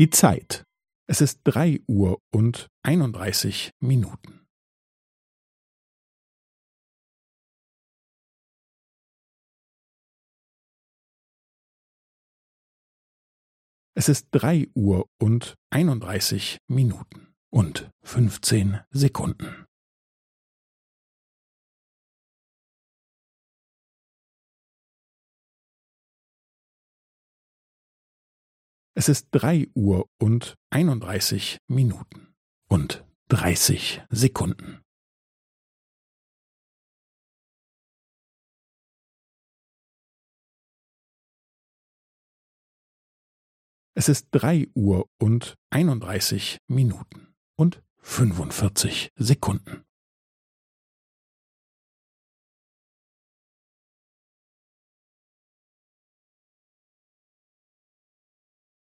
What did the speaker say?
Die Zeit. Es ist drei Uhr und einunddreißig Minuten. Es ist drei Uhr und einunddreißig Minuten und fünfzehn Sekunden. Es ist drei Uhr und einunddreißig Minuten und dreißig Sekunden. Es ist drei Uhr und einunddreißig Minuten und fünfundvierzig Sekunden.